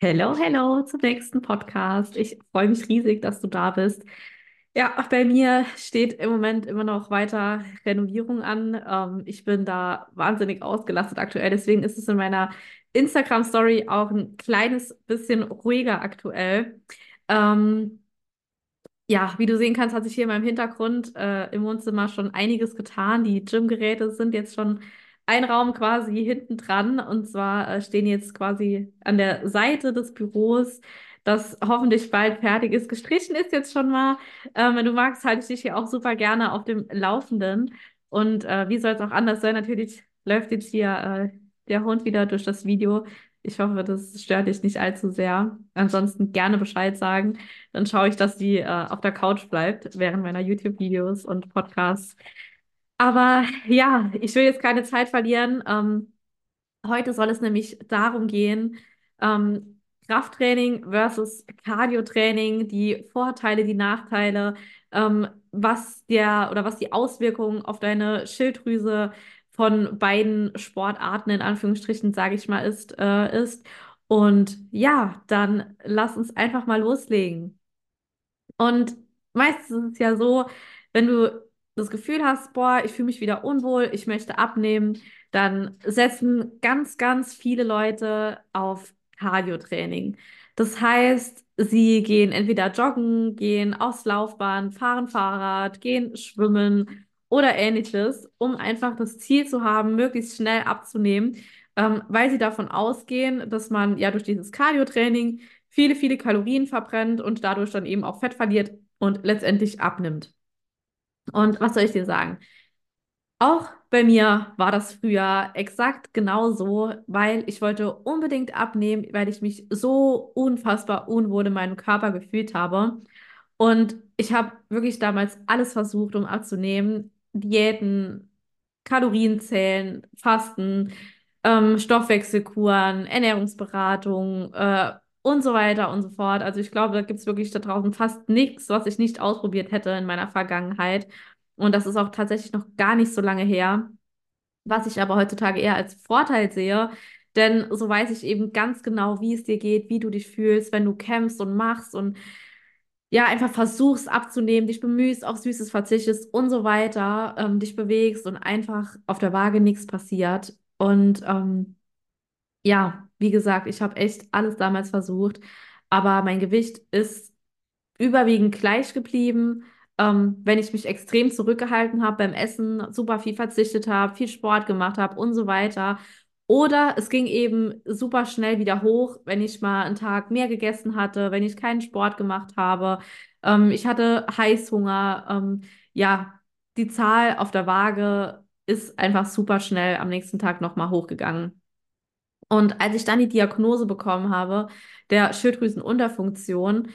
Hello, hello zum nächsten Podcast. Ich freue mich riesig, dass du da bist. Ja, bei mir steht im Moment immer noch weiter Renovierung an. Ähm, ich bin da wahnsinnig ausgelastet aktuell. Deswegen ist es in meiner Instagram-Story auch ein kleines bisschen ruhiger aktuell. Ähm, ja, wie du sehen kannst, hat sich hier in meinem Hintergrund äh, im Wohnzimmer schon einiges getan. Die Gymgeräte sind jetzt schon ein Raum quasi hinten dran. Und zwar äh, stehen jetzt quasi an der Seite des Büros, das hoffentlich bald fertig ist. Gestrichen ist jetzt schon mal. Ähm, wenn du magst, halte ich dich hier auch super gerne auf dem Laufenden. Und äh, wie soll es auch anders sein? Natürlich läuft jetzt hier äh, der Hund wieder durch das Video. Ich hoffe, das stört dich nicht allzu sehr. Ansonsten gerne Bescheid sagen. Dann schaue ich, dass die äh, auf der Couch bleibt während meiner YouTube-Videos und Podcasts. Aber ja, ich will jetzt keine Zeit verlieren. Ähm, heute soll es nämlich darum gehen, ähm, Krafttraining versus Cardiotraining, die Vorteile, die Nachteile, ähm, was der oder was die Auswirkungen auf deine Schilddrüse von beiden Sportarten in Anführungsstrichen, sage ich mal, ist, äh, ist. Und ja, dann lass uns einfach mal loslegen. Und meistens ist es ja so, wenn du das Gefühl hast, boah, ich fühle mich wieder unwohl, ich möchte abnehmen, dann setzen ganz, ganz viele Leute auf Cardio-Training. Das heißt, sie gehen entweder joggen, gehen aufs Laufband, fahren Fahrrad, gehen schwimmen oder ähnliches, um einfach das Ziel zu haben, möglichst schnell abzunehmen, ähm, weil sie davon ausgehen, dass man ja durch dieses Cardio-Training viele, viele Kalorien verbrennt und dadurch dann eben auch Fett verliert und letztendlich abnimmt. Und was soll ich dir sagen? Auch bei mir war das früher exakt genauso, weil ich wollte unbedingt abnehmen, weil ich mich so unfassbar unwohl in meinem Körper gefühlt habe. Und ich habe wirklich damals alles versucht, um abzunehmen. Diäten, Kalorien zählen, Fasten, ähm, Stoffwechselkuren, Ernährungsberatung, äh, und so weiter und so fort. Also ich glaube, da gibt es wirklich da draußen fast nichts, was ich nicht ausprobiert hätte in meiner Vergangenheit. Und das ist auch tatsächlich noch gar nicht so lange her, was ich aber heutzutage eher als Vorteil sehe. Denn so weiß ich eben ganz genau, wie es dir geht, wie du dich fühlst, wenn du kämpfst und machst und ja, einfach versuchst abzunehmen, dich bemühst, auf Süßes verzichtest und so weiter, ähm, dich bewegst und einfach auf der Waage nichts passiert. Und ähm, ja, wie gesagt, ich habe echt alles damals versucht, aber mein Gewicht ist überwiegend gleich geblieben. Ähm, wenn ich mich extrem zurückgehalten habe beim Essen, super viel verzichtet habe, viel Sport gemacht habe und so weiter. Oder es ging eben super schnell wieder hoch, wenn ich mal einen Tag mehr gegessen hatte, wenn ich keinen Sport gemacht habe. Ähm, ich hatte Heißhunger. Ähm, ja, die Zahl auf der Waage ist einfach super schnell am nächsten Tag nochmal hochgegangen. Und als ich dann die Diagnose bekommen habe, der Schilddrüsenunterfunktion,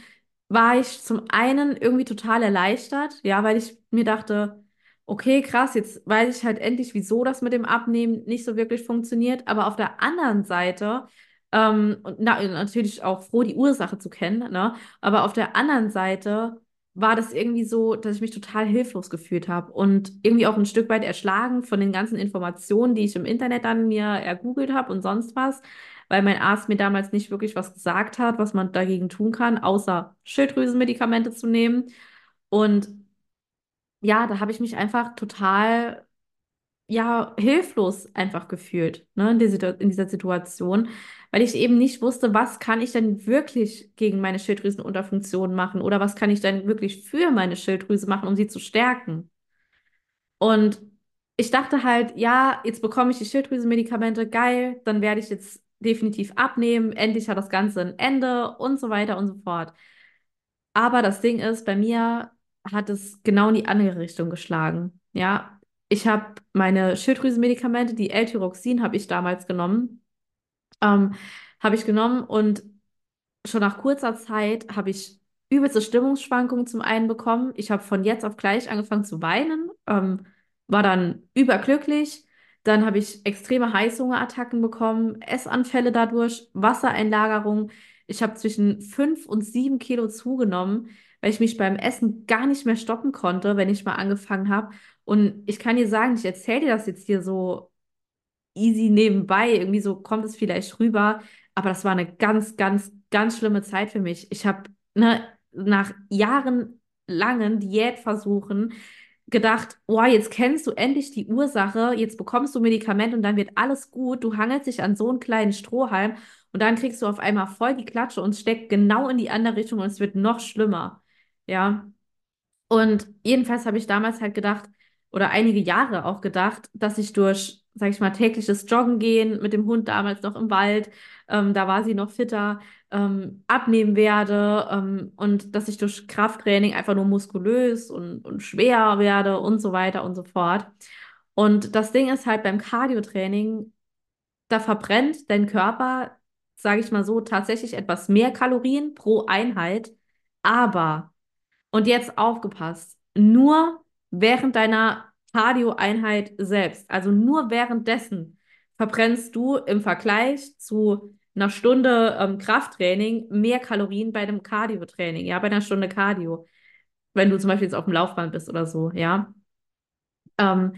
war ich zum einen irgendwie total erleichtert, ja, weil ich mir dachte, okay, krass, jetzt weiß ich halt endlich, wieso das mit dem Abnehmen nicht so wirklich funktioniert. Aber auf der anderen Seite, ähm, na, natürlich auch froh, die Ursache zu kennen, ne? Aber auf der anderen Seite war das irgendwie so, dass ich mich total hilflos gefühlt habe und irgendwie auch ein Stück weit erschlagen von den ganzen Informationen, die ich im Internet dann mir ergoogelt habe und sonst was, weil mein Arzt mir damals nicht wirklich was gesagt hat, was man dagegen tun kann, außer Schilddrüsenmedikamente zu nehmen. Und ja, da habe ich mich einfach total ja, hilflos einfach gefühlt, ne, in dieser, in dieser Situation, weil ich eben nicht wusste, was kann ich denn wirklich gegen meine Schilddrüsenunterfunktion machen oder was kann ich denn wirklich für meine Schilddrüse machen, um sie zu stärken. Und ich dachte halt, ja, jetzt bekomme ich die Schilddrüsenmedikamente, geil, dann werde ich jetzt definitiv abnehmen, endlich hat das Ganze ein Ende und so weiter und so fort. Aber das Ding ist, bei mir hat es genau in die andere Richtung geschlagen. Ja, ich habe meine Schilddrüsenmedikamente, die L-Tyroxin habe ich damals genommen, ähm, habe ich genommen und schon nach kurzer Zeit habe ich übelste Stimmungsschwankungen zum einen bekommen. Ich habe von jetzt auf gleich angefangen zu weinen, ähm, war dann überglücklich. Dann habe ich extreme Heißhungerattacken bekommen, Essanfälle dadurch, Wassereinlagerung. Ich habe zwischen fünf und sieben Kilo zugenommen, weil ich mich beim Essen gar nicht mehr stoppen konnte, wenn ich mal angefangen habe. Und ich kann dir sagen, ich erzähle dir das jetzt hier so easy nebenbei. Irgendwie so kommt es vielleicht rüber. Aber das war eine ganz, ganz, ganz schlimme Zeit für mich. Ich habe ne, nach jahrelangen Diätversuchen gedacht, oh, jetzt kennst du endlich die Ursache, jetzt bekommst du Medikament und dann wird alles gut. Du hangelst dich an so einen kleinen Strohhalm und dann kriegst du auf einmal voll die Klatsche und steckt genau in die andere Richtung und es wird noch schlimmer. Ja. Und jedenfalls habe ich damals halt gedacht, oder einige Jahre auch gedacht, dass ich durch, sag ich mal, tägliches Joggen gehen mit dem Hund damals noch im Wald, ähm, da war sie noch fitter, ähm, abnehmen werde ähm, und dass ich durch Krafttraining einfach nur muskulös und, und schwer werde und so weiter und so fort. Und das Ding ist halt beim Cardio-Training, da verbrennt dein Körper, sage ich mal so, tatsächlich etwas mehr Kalorien pro Einheit, aber, und jetzt aufgepasst, nur während deiner Cardio-Einheit selbst, also nur währenddessen, verbrennst du im Vergleich zu einer Stunde ähm, Krafttraining mehr Kalorien bei einem Cardio-Training, ja, bei einer Stunde Cardio, wenn du zum Beispiel jetzt auf dem Laufband bist oder so, ja. Ähm,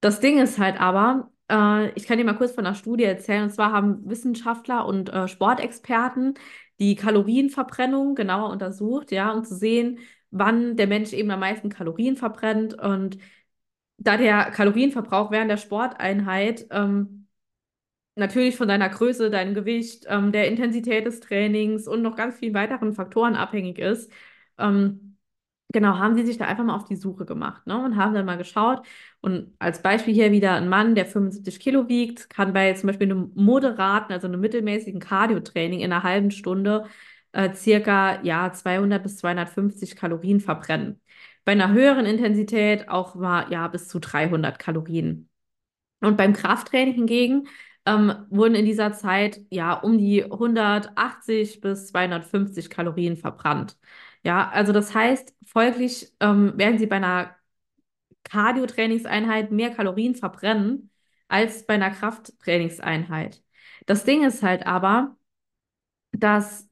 das Ding ist halt aber, äh, ich kann dir mal kurz von einer Studie erzählen, und zwar haben Wissenschaftler und äh, Sportexperten die Kalorienverbrennung genauer untersucht, ja, um zu sehen, wann der Mensch eben am meisten Kalorien verbrennt und da der Kalorienverbrauch während der Sporteinheit ähm, natürlich von deiner Größe, deinem Gewicht, ähm, der Intensität des Trainings und noch ganz vielen weiteren Faktoren abhängig ist, ähm, genau, haben sie sich da einfach mal auf die Suche gemacht ne? und haben dann mal geschaut. Und als Beispiel hier wieder ein Mann, der 75 Kilo wiegt, kann bei zum Beispiel einem moderaten, also einem mittelmäßigen Cardio-Training in einer halben Stunde äh, circa ja, 200 bis 250 Kalorien verbrennen. Bei einer höheren Intensität auch mal ja, bis zu 300 Kalorien. Und beim Krafttraining hingegen ähm, wurden in dieser Zeit ja um die 180 bis 250 Kalorien verbrannt. Ja, also das heißt, folglich ähm, werden sie bei einer Cardio-Trainingseinheit mehr Kalorien verbrennen als bei einer Krafttrainingseinheit. Das Ding ist halt aber, dass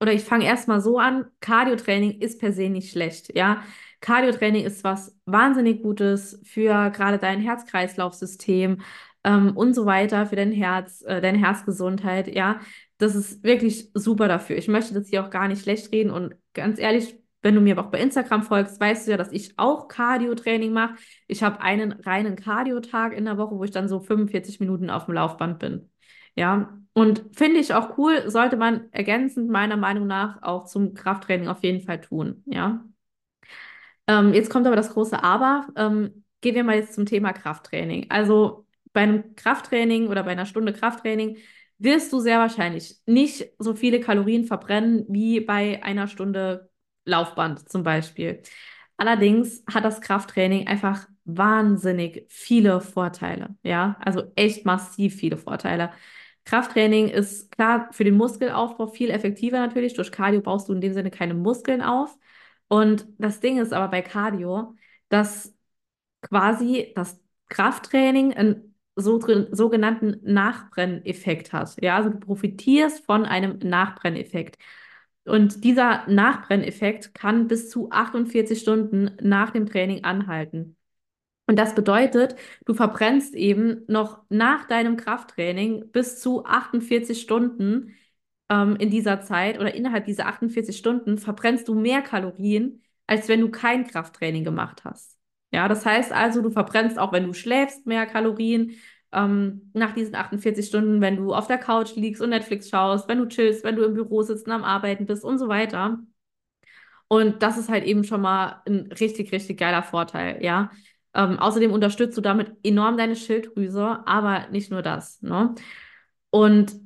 oder ich fange erstmal so an, Cardio-Training ist per se nicht schlecht, ja. Cardio-Training ist was wahnsinnig Gutes für gerade dein Herz-Kreislauf-System ähm, und so weiter, für dein Herz, äh, deine Herzgesundheit, ja. Das ist wirklich super dafür. Ich möchte das hier auch gar nicht schlecht reden und ganz ehrlich, wenn du mir auch bei Instagram folgst, weißt du ja, dass ich auch Cardio-Training mache. Ich habe einen reinen Cardio-Tag in der Woche, wo ich dann so 45 Minuten auf dem Laufband bin. Ja, und finde ich auch cool, sollte man ergänzend meiner Meinung nach auch zum Krafttraining auf jeden Fall tun. Ja. Ähm, jetzt kommt aber das große Aber. Ähm, gehen wir mal jetzt zum Thema Krafttraining. Also bei einem Krafttraining oder bei einer Stunde Krafttraining wirst du sehr wahrscheinlich nicht so viele Kalorien verbrennen wie bei einer Stunde Laufband zum Beispiel. Allerdings hat das Krafttraining einfach wahnsinnig viele Vorteile. Ja, also echt massiv viele Vorteile. Krafttraining ist klar für den Muskelaufbau viel effektiver natürlich. Durch Cardio baust du in dem Sinne keine Muskeln auf. Und das Ding ist aber bei Cardio, dass quasi das Krafttraining einen so, sogenannten Nachbrenneffekt hat. Ja, also du profitierst von einem Nachbrenneffekt. Und dieser Nachbrenneffekt kann bis zu 48 Stunden nach dem Training anhalten. Und das bedeutet, du verbrennst eben noch nach deinem Krafttraining bis zu 48 Stunden ähm, in dieser Zeit oder innerhalb dieser 48 Stunden verbrennst du mehr Kalorien, als wenn du kein Krafttraining gemacht hast. Ja, das heißt also, du verbrennst auch, wenn du schläfst, mehr Kalorien ähm, nach diesen 48 Stunden, wenn du auf der Couch liegst und Netflix schaust, wenn du chillst, wenn du im Büro sitzt und am Arbeiten bist und so weiter. Und das ist halt eben schon mal ein richtig, richtig geiler Vorteil, ja. Ähm, außerdem unterstützt du damit enorm deine Schilddrüse, aber nicht nur das. Ne? Und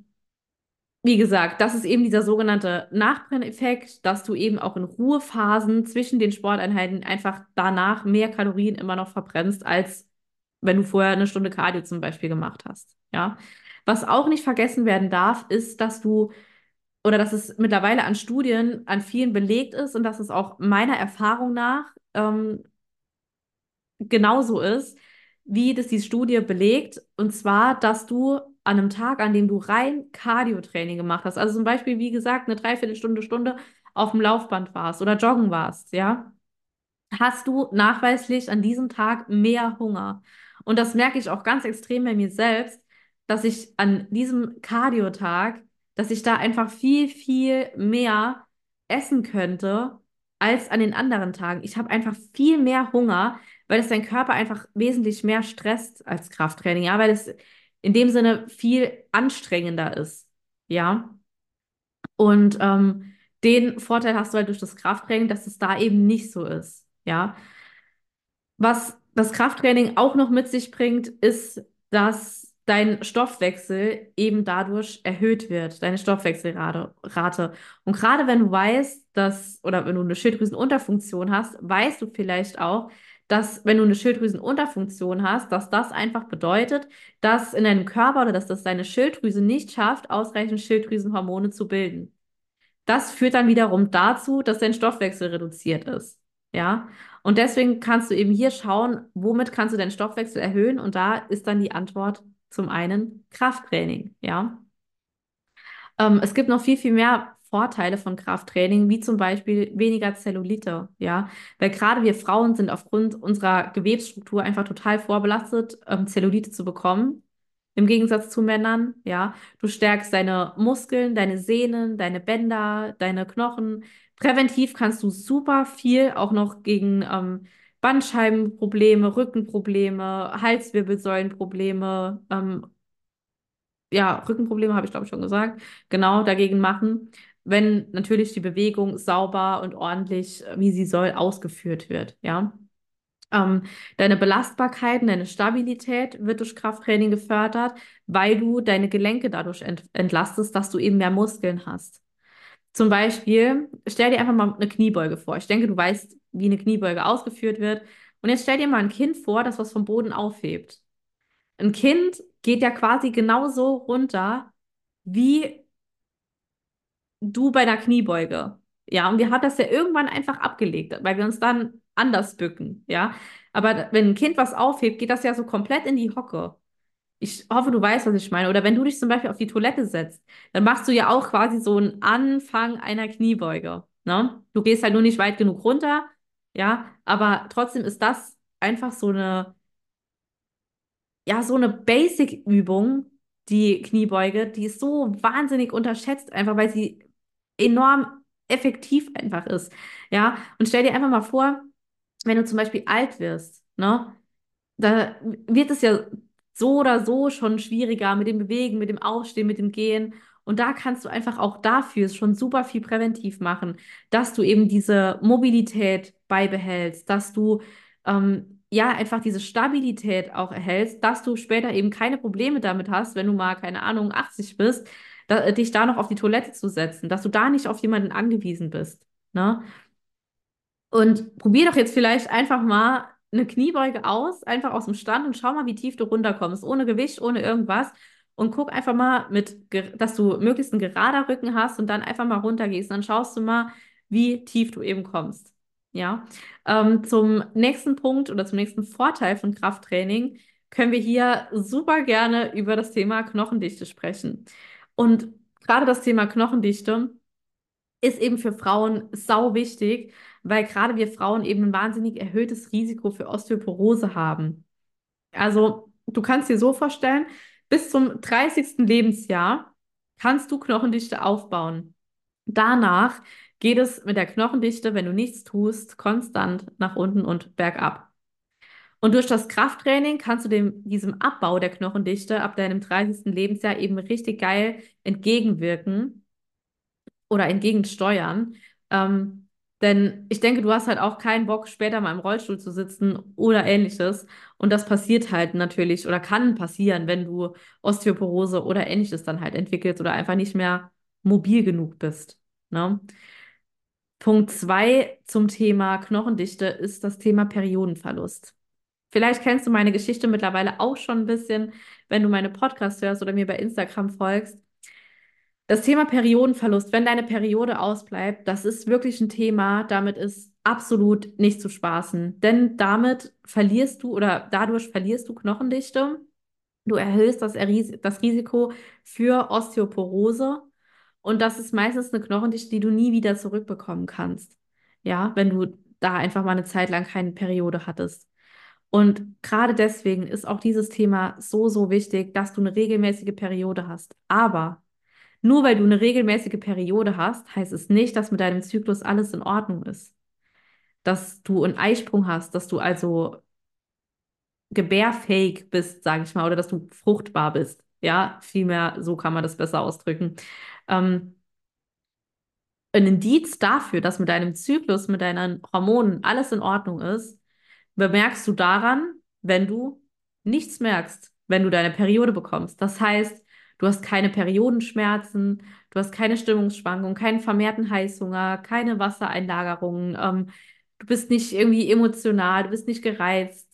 wie gesagt, das ist eben dieser sogenannte Nachbrenneffekt, dass du eben auch in Ruhephasen zwischen den Sporteinheiten einfach danach mehr Kalorien immer noch verbrennst, als wenn du vorher eine Stunde Cardio zum Beispiel gemacht hast. Ja. Was auch nicht vergessen werden darf, ist, dass du oder dass es mittlerweile an Studien an vielen belegt ist und dass es auch meiner Erfahrung nach ähm, genauso ist, wie das die Studie belegt. Und zwar, dass du an einem Tag, an dem du rein Cardio-Training gemacht hast, also zum Beispiel, wie gesagt, eine Dreiviertelstunde, Stunde auf dem Laufband warst oder joggen warst, ja, hast du nachweislich an diesem Tag mehr Hunger. Und das merke ich auch ganz extrem bei mir selbst, dass ich an diesem Cardio-Tag, dass ich da einfach viel, viel mehr essen könnte als an den anderen Tagen. Ich habe einfach viel mehr Hunger, weil es dein Körper einfach wesentlich mehr stresst als Krafttraining, ja, weil es in dem Sinne viel anstrengender ist, ja. Und ähm, den Vorteil hast du halt durch das Krafttraining, dass es da eben nicht so ist, ja. Was das Krafttraining auch noch mit sich bringt, ist, dass dein Stoffwechsel eben dadurch erhöht wird, deine Stoffwechselrate. Rate. Und gerade wenn du weißt, dass, oder wenn du eine Schilddrüsenunterfunktion hast, weißt du vielleicht auch, dass wenn du eine Schilddrüsenunterfunktion hast, dass das einfach bedeutet, dass in deinem Körper oder dass das deine Schilddrüse nicht schafft, ausreichend Schilddrüsenhormone zu bilden. Das führt dann wiederum dazu, dass dein Stoffwechsel reduziert ist. Ja, und deswegen kannst du eben hier schauen, womit kannst du deinen Stoffwechsel erhöhen? Und da ist dann die Antwort zum einen Krafttraining. Ja, ähm, es gibt noch viel, viel mehr Vorteile von Krafttraining, wie zum Beispiel weniger Zellulite, ja, weil gerade wir Frauen sind aufgrund unserer Gewebsstruktur einfach total vorbelastet, ähm, Zellulite zu bekommen. Im Gegensatz zu Männern, ja. Du stärkst deine Muskeln, deine Sehnen, deine Bänder, deine Knochen. Präventiv kannst du super viel auch noch gegen ähm, Bandscheibenprobleme, Rückenprobleme, Halswirbelsäulenprobleme, ähm, ja, Rückenprobleme habe ich glaube ich schon gesagt, genau dagegen machen, wenn natürlich die Bewegung sauber und ordentlich, wie sie soll, ausgeführt wird, ja. Ähm, deine Belastbarkeit, deine Stabilität wird durch Krafttraining gefördert, weil du deine Gelenke dadurch ent entlastest, dass du eben mehr Muskeln hast. Zum Beispiel, stell dir einfach mal eine Kniebeuge vor. Ich denke, du weißt, wie eine Kniebeuge ausgeführt wird. Und jetzt stell dir mal ein Kind vor, das was vom Boden aufhebt. Ein Kind geht ja quasi genauso runter wie du bei einer Kniebeuge. Ja, und wir haben das ja irgendwann einfach abgelegt, weil wir uns dann anders bücken, ja. Aber wenn ein Kind was aufhebt, geht das ja so komplett in die Hocke. Ich hoffe, du weißt, was ich meine. Oder wenn du dich zum Beispiel auf die Toilette setzt, dann machst du ja auch quasi so einen Anfang einer Kniebeuge. Ne? Du gehst halt nur nicht weit genug runter, ja, aber trotzdem ist das einfach so eine, ja, so eine Basic-Übung, die Kniebeuge, die ist so wahnsinnig unterschätzt, einfach weil sie enorm effektiv einfach ist. Ja, und stell dir einfach mal vor, wenn du zum Beispiel alt wirst, ne, da wird es ja so oder so schon schwieriger mit dem Bewegen, mit dem Aufstehen, mit dem Gehen. Und da kannst du einfach auch dafür schon super viel präventiv machen, dass du eben diese Mobilität beibehältst, dass du ähm, ja einfach diese Stabilität auch erhältst, dass du später eben keine Probleme damit hast, wenn du mal, keine Ahnung, 80 bist, da, dich da noch auf die Toilette zu setzen, dass du da nicht auf jemanden angewiesen bist. Ne? Und probier doch jetzt vielleicht einfach mal eine Kniebeuge aus, einfach aus dem Stand und schau mal, wie tief du runterkommst, ohne Gewicht, ohne irgendwas. Und guck einfach mal, mit, dass du möglichst einen gerader Rücken hast und dann einfach mal runtergehst. Dann schaust du mal, wie tief du eben kommst. Ja. Ähm, zum nächsten Punkt oder zum nächsten Vorteil von Krafttraining können wir hier super gerne über das Thema Knochendichte sprechen. Und gerade das Thema Knochendichte ist eben für Frauen sau wichtig, weil gerade wir Frauen eben ein wahnsinnig erhöhtes Risiko für Osteoporose haben. Also, du kannst dir so vorstellen, bis zum 30. Lebensjahr kannst du Knochendichte aufbauen. Danach geht es mit der Knochendichte, wenn du nichts tust, konstant nach unten und bergab. Und durch das Krafttraining kannst du dem, diesem Abbau der Knochendichte ab deinem 30. Lebensjahr eben richtig geil entgegenwirken oder entgegensteuern. Ähm, denn ich denke, du hast halt auch keinen Bock, später mal im Rollstuhl zu sitzen oder ähnliches. Und das passiert halt natürlich oder kann passieren, wenn du Osteoporose oder ähnliches dann halt entwickelst oder einfach nicht mehr mobil genug bist. Ne? Punkt zwei zum Thema Knochendichte ist das Thema Periodenverlust. Vielleicht kennst du meine Geschichte mittlerweile auch schon ein bisschen, wenn du meine Podcasts hörst oder mir bei Instagram folgst. Das Thema Periodenverlust, wenn deine Periode ausbleibt, das ist wirklich ein Thema, damit ist absolut nicht zu spaßen. Denn damit verlierst du oder dadurch verlierst du Knochendichte. Du erhöhst das, das Risiko für Osteoporose. Und das ist meistens eine Knochendichte, die du nie wieder zurückbekommen kannst. Ja, wenn du da einfach mal eine Zeit lang keine Periode hattest. Und gerade deswegen ist auch dieses Thema so, so wichtig, dass du eine regelmäßige Periode hast. Aber nur weil du eine regelmäßige Periode hast, heißt es nicht, dass mit deinem Zyklus alles in Ordnung ist. Dass du einen Eisprung hast, dass du also gebärfähig bist, sage ich mal, oder dass du fruchtbar bist. Ja, vielmehr, so kann man das besser ausdrücken. Ähm, ein Indiz dafür, dass mit deinem Zyklus, mit deinen Hormonen alles in Ordnung ist, bemerkst du daran, wenn du nichts merkst, wenn du deine Periode bekommst. Das heißt, du hast keine Periodenschmerzen, du hast keine Stimmungsschwankungen, keinen vermehrten Heißhunger, keine Wassereinlagerungen, ähm, du bist nicht irgendwie emotional, du bist nicht gereizt,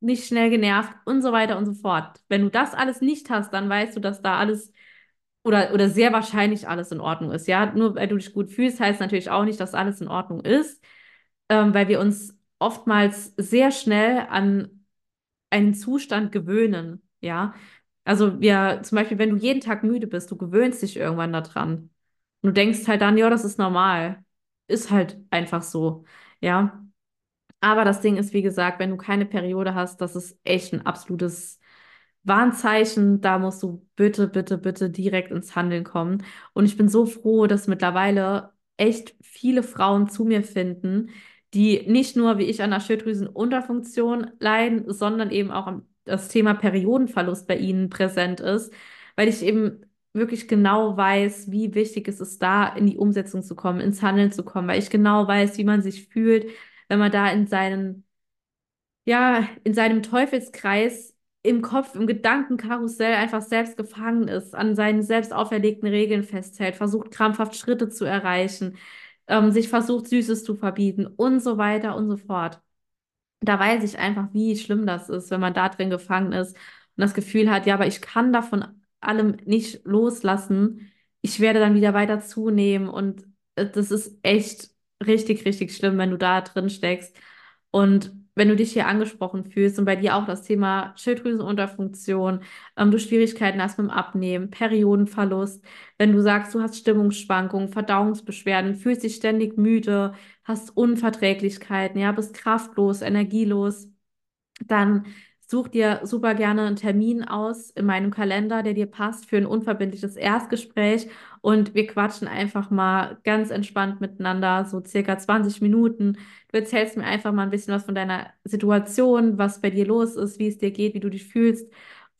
nicht schnell genervt und so weiter und so fort. Wenn du das alles nicht hast, dann weißt du, dass da alles oder, oder sehr wahrscheinlich alles in Ordnung ist. Ja, nur weil du dich gut fühlst, heißt natürlich auch nicht, dass alles in Ordnung ist, ähm, weil wir uns oftmals sehr schnell an einen Zustand gewöhnen. Ja, also wir zum Beispiel, wenn du jeden Tag müde bist, du gewöhnst dich irgendwann daran. Und du denkst halt dann, ja, das ist normal. Ist halt einfach so. Ja. Aber das Ding ist, wie gesagt, wenn du keine Periode hast, das ist echt ein absolutes Warnzeichen. Da musst du bitte, bitte, bitte direkt ins Handeln kommen. Und ich bin so froh, dass mittlerweile echt viele Frauen zu mir finden, die nicht nur wie ich an der Schilddrüsenunterfunktion leiden, sondern eben auch das Thema Periodenverlust bei ihnen präsent ist, weil ich eben wirklich genau weiß, wie wichtig es ist, da in die Umsetzung zu kommen, ins Handeln zu kommen, weil ich genau weiß, wie man sich fühlt, wenn man da in seinen, ja, in seinem Teufelskreis im Kopf, im Gedankenkarussell einfach selbst gefangen ist, an seinen selbst auferlegten Regeln festhält, versucht krampfhaft Schritte zu erreichen, ähm, sich versucht Süßes zu verbieten und so weiter und so fort. Da weiß ich einfach, wie schlimm das ist, wenn man da drin gefangen ist und das Gefühl hat, ja, aber ich kann davon allem nicht loslassen. Ich werde dann wieder weiter zunehmen und äh, das ist echt richtig, richtig schlimm, wenn du da drin steckst. Und wenn du dich hier angesprochen fühlst und bei dir auch das Thema Schilddrüsenunterfunktion, ähm, du Schwierigkeiten hast mit dem Abnehmen, Periodenverlust, wenn du sagst, du hast Stimmungsschwankungen, Verdauungsbeschwerden, fühlst dich ständig müde, hast Unverträglichkeiten, ja, bist kraftlos, energielos, dann Such dir super gerne einen Termin aus in meinem Kalender, der dir passt für ein unverbindliches Erstgespräch und wir quatschen einfach mal ganz entspannt miteinander, so circa 20 Minuten. Du erzählst mir einfach mal ein bisschen was von deiner Situation, was bei dir los ist, wie es dir geht, wie du dich fühlst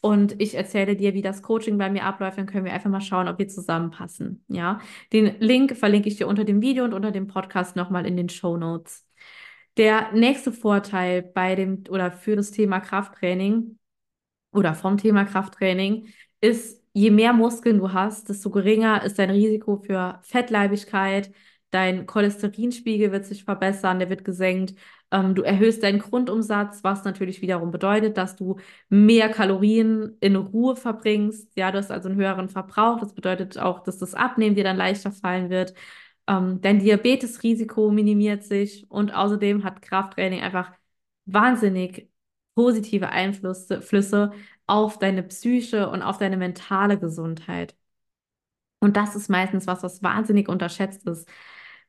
und ich erzähle dir, wie das Coaching bei mir abläuft, dann können wir einfach mal schauen, ob wir zusammenpassen. Ja, den Link verlinke ich dir unter dem Video und unter dem Podcast nochmal in den Show Notes. Der nächste Vorteil bei dem oder für das Thema Krafttraining oder vom Thema Krafttraining ist, je mehr Muskeln du hast, desto geringer ist dein Risiko für Fettleibigkeit. Dein Cholesterinspiegel wird sich verbessern, der wird gesenkt. Ähm, du erhöhst deinen Grundumsatz, was natürlich wiederum bedeutet, dass du mehr Kalorien in Ruhe verbringst. Ja, du hast also einen höheren Verbrauch. Das bedeutet auch, dass das Abnehmen dir dann leichter fallen wird. Ähm, dein Diabetesrisiko minimiert sich und außerdem hat Krafttraining einfach wahnsinnig positive Einflüsse auf deine Psyche und auf deine mentale Gesundheit. Und das ist meistens was, was wahnsinnig unterschätzt ist.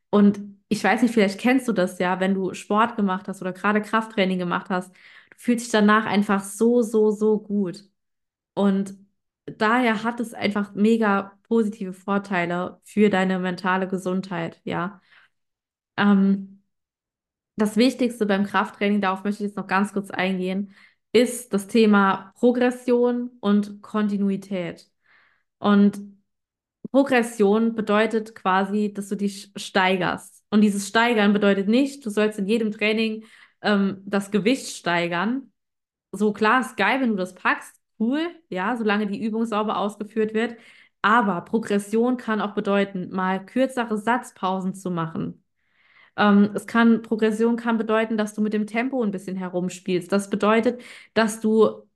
Und ich weiß nicht, vielleicht kennst du das ja, wenn du Sport gemacht hast oder gerade Krafttraining gemacht hast, du fühlst dich danach einfach so, so, so gut. Und daher hat es einfach mega positive Vorteile für deine mentale Gesundheit, ja. Ähm, das Wichtigste beim Krafttraining, darauf möchte ich jetzt noch ganz kurz eingehen, ist das Thema Progression und Kontinuität. Und Progression bedeutet quasi, dass du dich steigerst. Und dieses Steigern bedeutet nicht, du sollst in jedem Training ähm, das Gewicht steigern. So klar ist geil, wenn du das packst, cool, ja, solange die Übung sauber ausgeführt wird. Aber Progression kann auch bedeuten, mal kürzere Satzpausen zu machen. Ähm, es kann, Progression kann bedeuten, dass du mit dem Tempo ein bisschen herumspielst. Das bedeutet, dass du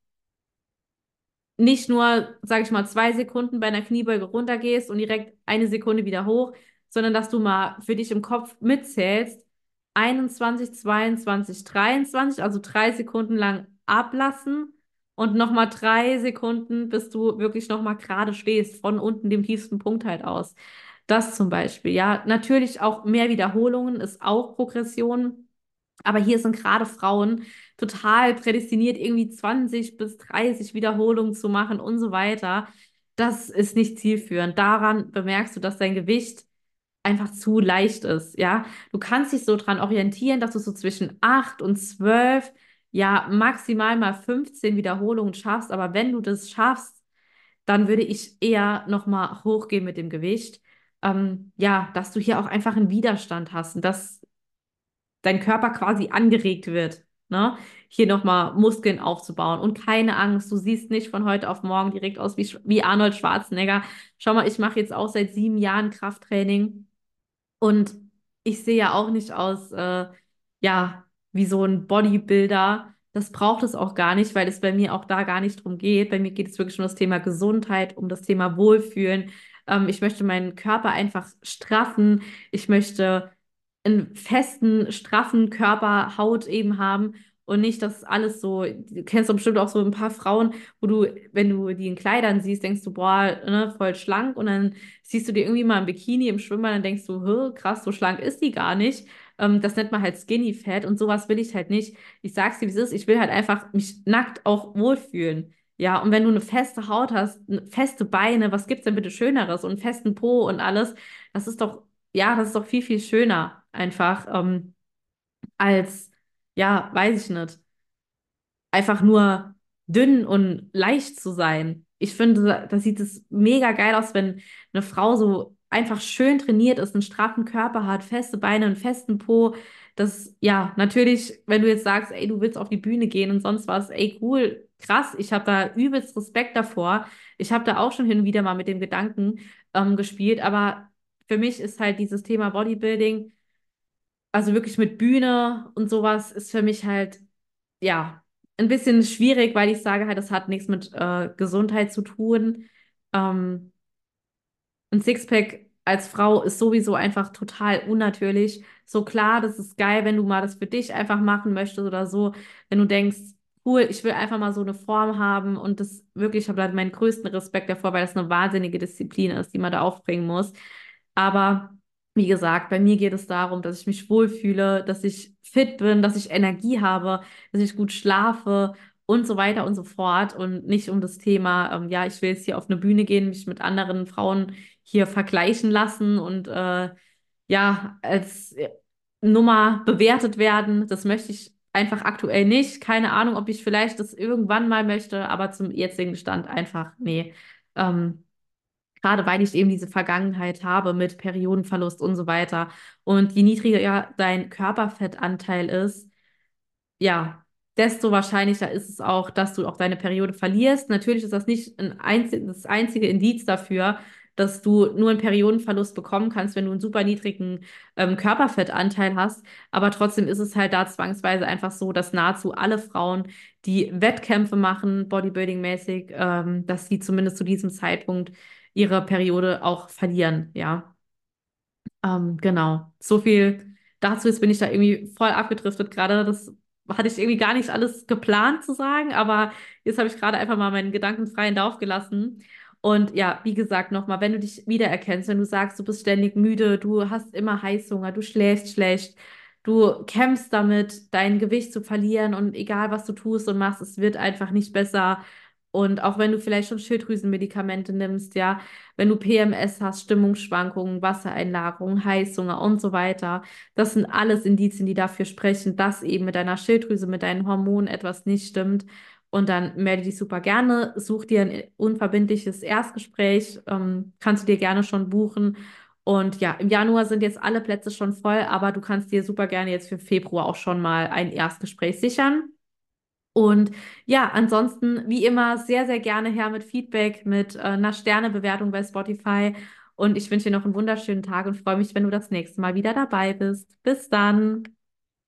nicht nur, sage ich mal, zwei Sekunden bei einer Kniebeuge runtergehst und direkt eine Sekunde wieder hoch, sondern dass du mal für dich im Kopf mitzählst, 21, 22, 23, also drei Sekunden lang ablassen und nochmal drei Sekunden, bis du wirklich nochmal gerade stehst, von unten dem tiefsten Punkt halt aus. Das zum Beispiel, ja. Natürlich auch mehr Wiederholungen ist auch Progression. Aber hier sind gerade Frauen total prädestiniert, irgendwie 20 bis 30 Wiederholungen zu machen und so weiter. Das ist nicht zielführend. Daran bemerkst du, dass dein Gewicht einfach zu leicht ist, ja. Du kannst dich so dran orientieren, dass du so zwischen 8 und 12, ja, maximal mal 15 Wiederholungen schaffst. Aber wenn du das schaffst, dann würde ich eher nochmal hochgehen mit dem Gewicht. Ähm, ja, dass du hier auch einfach einen Widerstand hast und dass dein Körper quasi angeregt wird, ne? Hier nochmal Muskeln aufzubauen. Und keine Angst, du siehst nicht von heute auf morgen direkt aus wie, wie Arnold Schwarzenegger. Schau mal, ich mache jetzt auch seit sieben Jahren Krafttraining und ich sehe ja auch nicht aus, äh, ja, wie so ein Bodybuilder. Das braucht es auch gar nicht, weil es bei mir auch da gar nicht drum geht. Bei mir geht es wirklich um das Thema Gesundheit, um das Thema Wohlfühlen. Ähm, ich möchte meinen Körper einfach straffen. Ich möchte einen festen, straffen Körper, Haut eben haben und nicht, dass alles so, du kennst doch bestimmt auch so ein paar Frauen, wo du, wenn du die in Kleidern siehst, denkst du, boah, ne, voll schlank und dann siehst du die irgendwie mal im Bikini im Schwimmer, dann denkst du, krass, so schlank ist die gar nicht. Ähm, das nennt man halt Skinny Fat und sowas will ich halt nicht. Ich sag's dir, wie es ist, ich will halt einfach mich nackt auch wohlfühlen. Ja, und wenn du eine feste Haut hast, feste Beine, was gibt's denn bitte Schöneres und einen festen Po und alles, das ist doch, ja, das ist doch viel, viel schöner einfach ähm, als, ja, weiß ich nicht, einfach nur dünn und leicht zu sein. Ich finde, da sieht es mega geil aus, wenn eine Frau so einfach schön trainiert ist, einen straffen Körper hat, feste Beine, einen festen Po. Das, ja, natürlich, wenn du jetzt sagst, ey, du willst auf die Bühne gehen und sonst was, ey, cool, krass, ich habe da übelst Respekt davor. Ich habe da auch schon hin und wieder mal mit dem Gedanken ähm, gespielt, aber für mich ist halt dieses Thema Bodybuilding also wirklich mit Bühne und sowas ist für mich halt, ja, ein bisschen schwierig, weil ich sage halt, das hat nichts mit äh, Gesundheit zu tun. Ähm, ein Sixpack als Frau ist sowieso einfach total unnatürlich. So klar, das ist geil, wenn du mal das für dich einfach machen möchtest oder so, wenn du denkst, cool, ich will einfach mal so eine Form haben und das wirklich, ich habe meinen größten Respekt davor, weil das eine wahnsinnige Disziplin ist, die man da aufbringen muss. Aber wie gesagt, bei mir geht es darum, dass ich mich wohlfühle, dass ich fit bin, dass ich Energie habe, dass ich gut schlafe und so weiter und so fort und nicht um das Thema, ähm, ja, ich will jetzt hier auf eine Bühne gehen, mich mit anderen Frauen hier vergleichen lassen und äh, ja, als äh, Nummer bewertet werden. Das möchte ich einfach aktuell nicht. Keine Ahnung, ob ich vielleicht das irgendwann mal möchte, aber zum jetzigen Stand einfach, nee. Ähm, Gerade weil ich eben diese Vergangenheit habe mit Periodenverlust und so weiter. Und je niedriger dein Körperfettanteil ist, ja, desto wahrscheinlicher ist es auch, dass du auch deine Periode verlierst. Natürlich ist das nicht ein einzig, das einzige Indiz dafür, dass du nur einen Periodenverlust bekommen kannst, wenn du einen super niedrigen ähm, Körperfettanteil hast. Aber trotzdem ist es halt da zwangsweise einfach so, dass nahezu alle Frauen, die Wettkämpfe machen, Bodybuilding-mäßig, ähm, dass sie zumindest zu diesem Zeitpunkt ihre Periode auch verlieren, ja. Ähm, genau. So viel dazu. Jetzt bin ich da irgendwie voll abgedriftet gerade. Das hatte ich irgendwie gar nicht alles geplant zu sagen, aber jetzt habe ich gerade einfach mal meinen Gedanken freien Lauf gelassen. Und ja, wie gesagt, nochmal, wenn du dich wiedererkennst, wenn du sagst, du bist ständig müde, du hast immer Heißhunger, du schläfst schlecht, du kämpfst damit, dein Gewicht zu verlieren und egal was du tust und machst, es wird einfach nicht besser. Und auch wenn du vielleicht schon Schilddrüsenmedikamente nimmst, ja, wenn du PMS hast, Stimmungsschwankungen, Wassereinlagerung, Heißhunger und so weiter, das sind alles Indizien, die dafür sprechen, dass eben mit deiner Schilddrüse, mit deinen Hormonen etwas nicht stimmt. Und dann melde dich super gerne, such dir ein unverbindliches Erstgespräch, ähm, kannst du dir gerne schon buchen. Und ja, im Januar sind jetzt alle Plätze schon voll, aber du kannst dir super gerne jetzt für Februar auch schon mal ein Erstgespräch sichern. Und ja, ansonsten, wie immer, sehr, sehr gerne her mit Feedback, mit äh, einer Sternebewertung bei Spotify. Und ich wünsche dir noch einen wunderschönen Tag und freue mich, wenn du das nächste Mal wieder dabei bist. Bis dann.